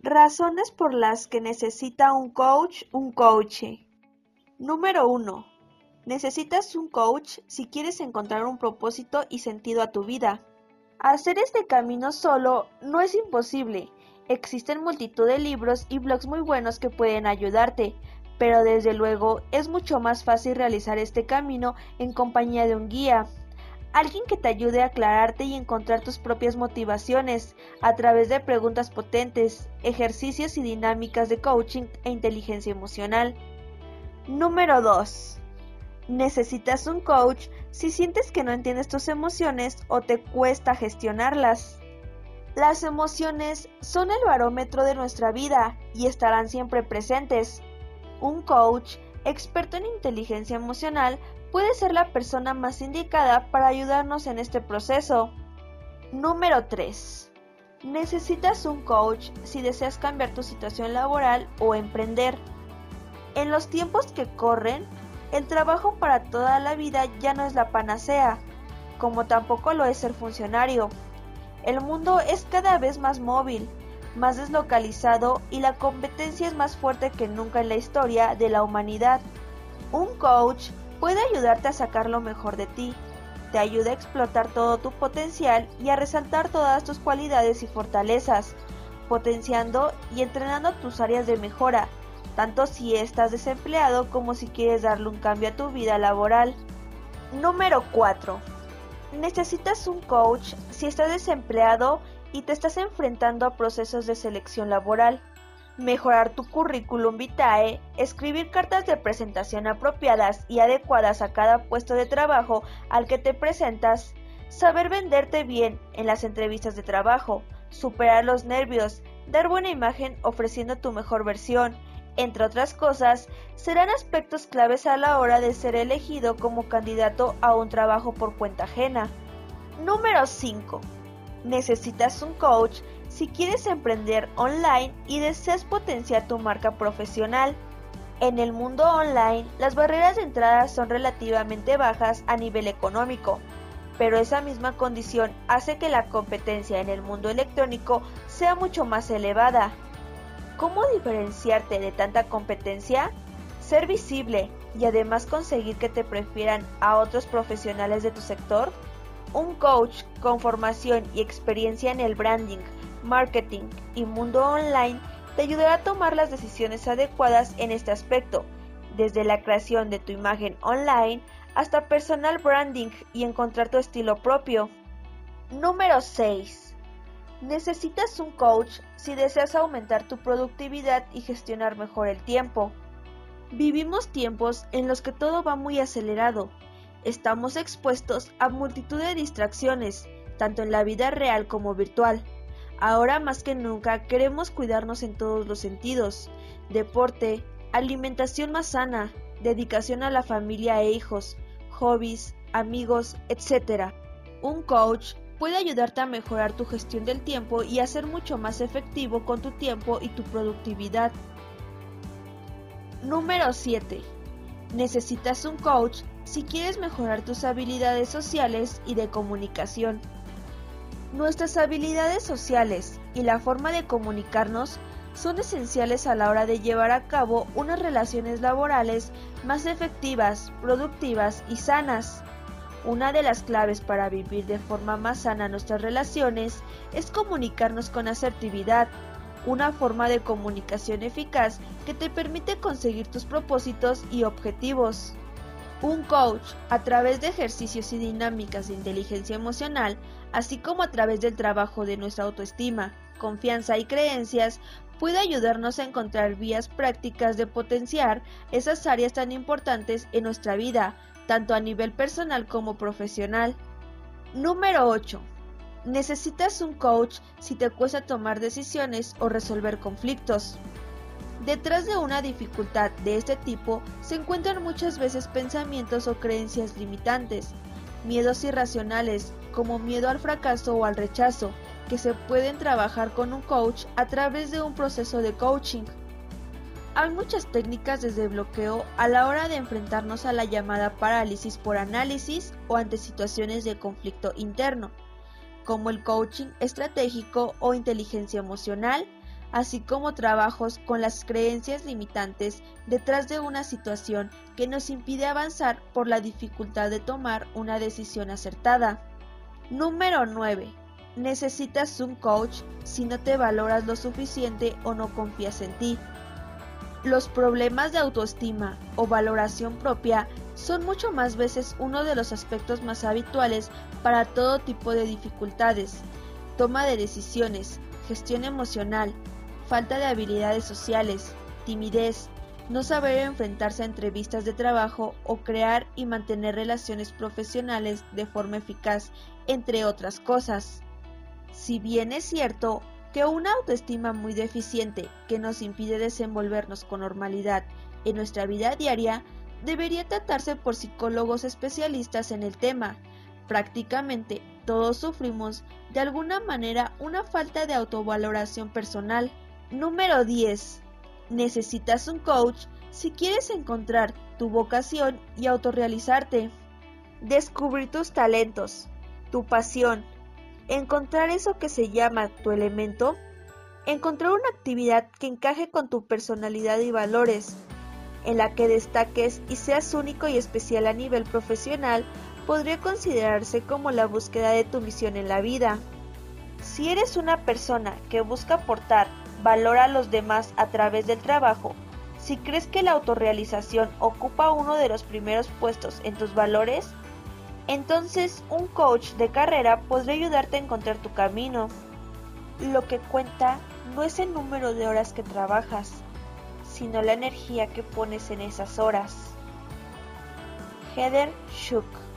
Razones por las que necesita un coach un coach. Número 1. Necesitas un coach si quieres encontrar un propósito y sentido a tu vida. Hacer este camino solo no es imposible. Existen multitud de libros y blogs muy buenos que pueden ayudarte, pero desde luego es mucho más fácil realizar este camino en compañía de un guía, alguien que te ayude a aclararte y encontrar tus propias motivaciones a través de preguntas potentes, ejercicios y dinámicas de coaching e inteligencia emocional. Número 2. Necesitas un coach si sientes que no entiendes tus emociones o te cuesta gestionarlas. Las emociones son el barómetro de nuestra vida y estarán siempre presentes. Un coach experto en inteligencia emocional puede ser la persona más indicada para ayudarnos en este proceso. Número 3. Necesitas un coach si deseas cambiar tu situación laboral o emprender. En los tiempos que corren, el trabajo para toda la vida ya no es la panacea, como tampoco lo es ser funcionario. El mundo es cada vez más móvil, más deslocalizado y la competencia es más fuerte que nunca en la historia de la humanidad. Un coach puede ayudarte a sacar lo mejor de ti, te ayuda a explotar todo tu potencial y a resaltar todas tus cualidades y fortalezas, potenciando y entrenando tus áreas de mejora, tanto si estás desempleado como si quieres darle un cambio a tu vida laboral. Número 4. Necesitas un coach si estás desempleado y te estás enfrentando a procesos de selección laboral mejorar tu currículum vitae, escribir cartas de presentación apropiadas y adecuadas a cada puesto de trabajo al que te presentas, saber venderte bien en las entrevistas de trabajo, superar los nervios, dar buena imagen ofreciendo tu mejor versión, entre otras cosas, serán aspectos claves a la hora de ser elegido como candidato a un trabajo por cuenta ajena. Número 5. Necesitas un coach si quieres emprender online y deseas potenciar tu marca profesional. En el mundo online, las barreras de entrada son relativamente bajas a nivel económico, pero esa misma condición hace que la competencia en el mundo electrónico sea mucho más elevada. ¿Cómo diferenciarte de tanta competencia? Ser visible y además conseguir que te prefieran a otros profesionales de tu sector. Un coach con formación y experiencia en el branding marketing y mundo online te ayudará a tomar las decisiones adecuadas en este aspecto, desde la creación de tu imagen online hasta personal branding y encontrar tu estilo propio. Número 6. Necesitas un coach si deseas aumentar tu productividad y gestionar mejor el tiempo. Vivimos tiempos en los que todo va muy acelerado. Estamos expuestos a multitud de distracciones, tanto en la vida real como virtual. Ahora más que nunca queremos cuidarnos en todos los sentidos. Deporte, alimentación más sana, dedicación a la familia e hijos, hobbies, amigos, etc. Un coach puede ayudarte a mejorar tu gestión del tiempo y a ser mucho más efectivo con tu tiempo y tu productividad. Número 7. Necesitas un coach si quieres mejorar tus habilidades sociales y de comunicación. Nuestras habilidades sociales y la forma de comunicarnos son esenciales a la hora de llevar a cabo unas relaciones laborales más efectivas, productivas y sanas. Una de las claves para vivir de forma más sana nuestras relaciones es comunicarnos con asertividad, una forma de comunicación eficaz que te permite conseguir tus propósitos y objetivos. Un coach, a través de ejercicios y dinámicas de inteligencia emocional, así como a través del trabajo de nuestra autoestima, confianza y creencias, puede ayudarnos a encontrar vías prácticas de potenciar esas áreas tan importantes en nuestra vida, tanto a nivel personal como profesional. Número 8. Necesitas un coach si te cuesta tomar decisiones o resolver conflictos. Detrás de una dificultad de este tipo se encuentran muchas veces pensamientos o creencias limitantes, miedos irracionales como miedo al fracaso o al rechazo, que se pueden trabajar con un coach a través de un proceso de coaching. Hay muchas técnicas desde bloqueo a la hora de enfrentarnos a la llamada parálisis por análisis o ante situaciones de conflicto interno, como el coaching estratégico o inteligencia emocional, así como trabajos con las creencias limitantes detrás de una situación que nos impide avanzar por la dificultad de tomar una decisión acertada. Número 9. Necesitas un coach si no te valoras lo suficiente o no confías en ti. Los problemas de autoestima o valoración propia son mucho más veces uno de los aspectos más habituales para todo tipo de dificultades, toma de decisiones, gestión emocional, falta de habilidades sociales, timidez, no saber enfrentarse a entrevistas de trabajo o crear y mantener relaciones profesionales de forma eficaz, entre otras cosas. Si bien es cierto que una autoestima muy deficiente que nos impide desenvolvernos con normalidad en nuestra vida diaria debería tratarse por psicólogos especialistas en el tema. Prácticamente todos sufrimos de alguna manera una falta de autovaloración personal. Número 10. Necesitas un coach si quieres encontrar tu vocación y autorrealizarte. Descubrir tus talentos, tu pasión, encontrar eso que se llama tu elemento, encontrar una actividad que encaje con tu personalidad y valores, en la que destaques y seas único y especial a nivel profesional, podría considerarse como la búsqueda de tu misión en la vida. Si eres una persona que busca aportar valor a los demás a través del trabajo, si crees que la autorrealización ocupa uno de los primeros puestos en tus valores, entonces un coach de carrera podría ayudarte a encontrar tu camino. Lo que cuenta no es el número de horas que trabajas, sino la energía que pones en esas horas. Heather Shook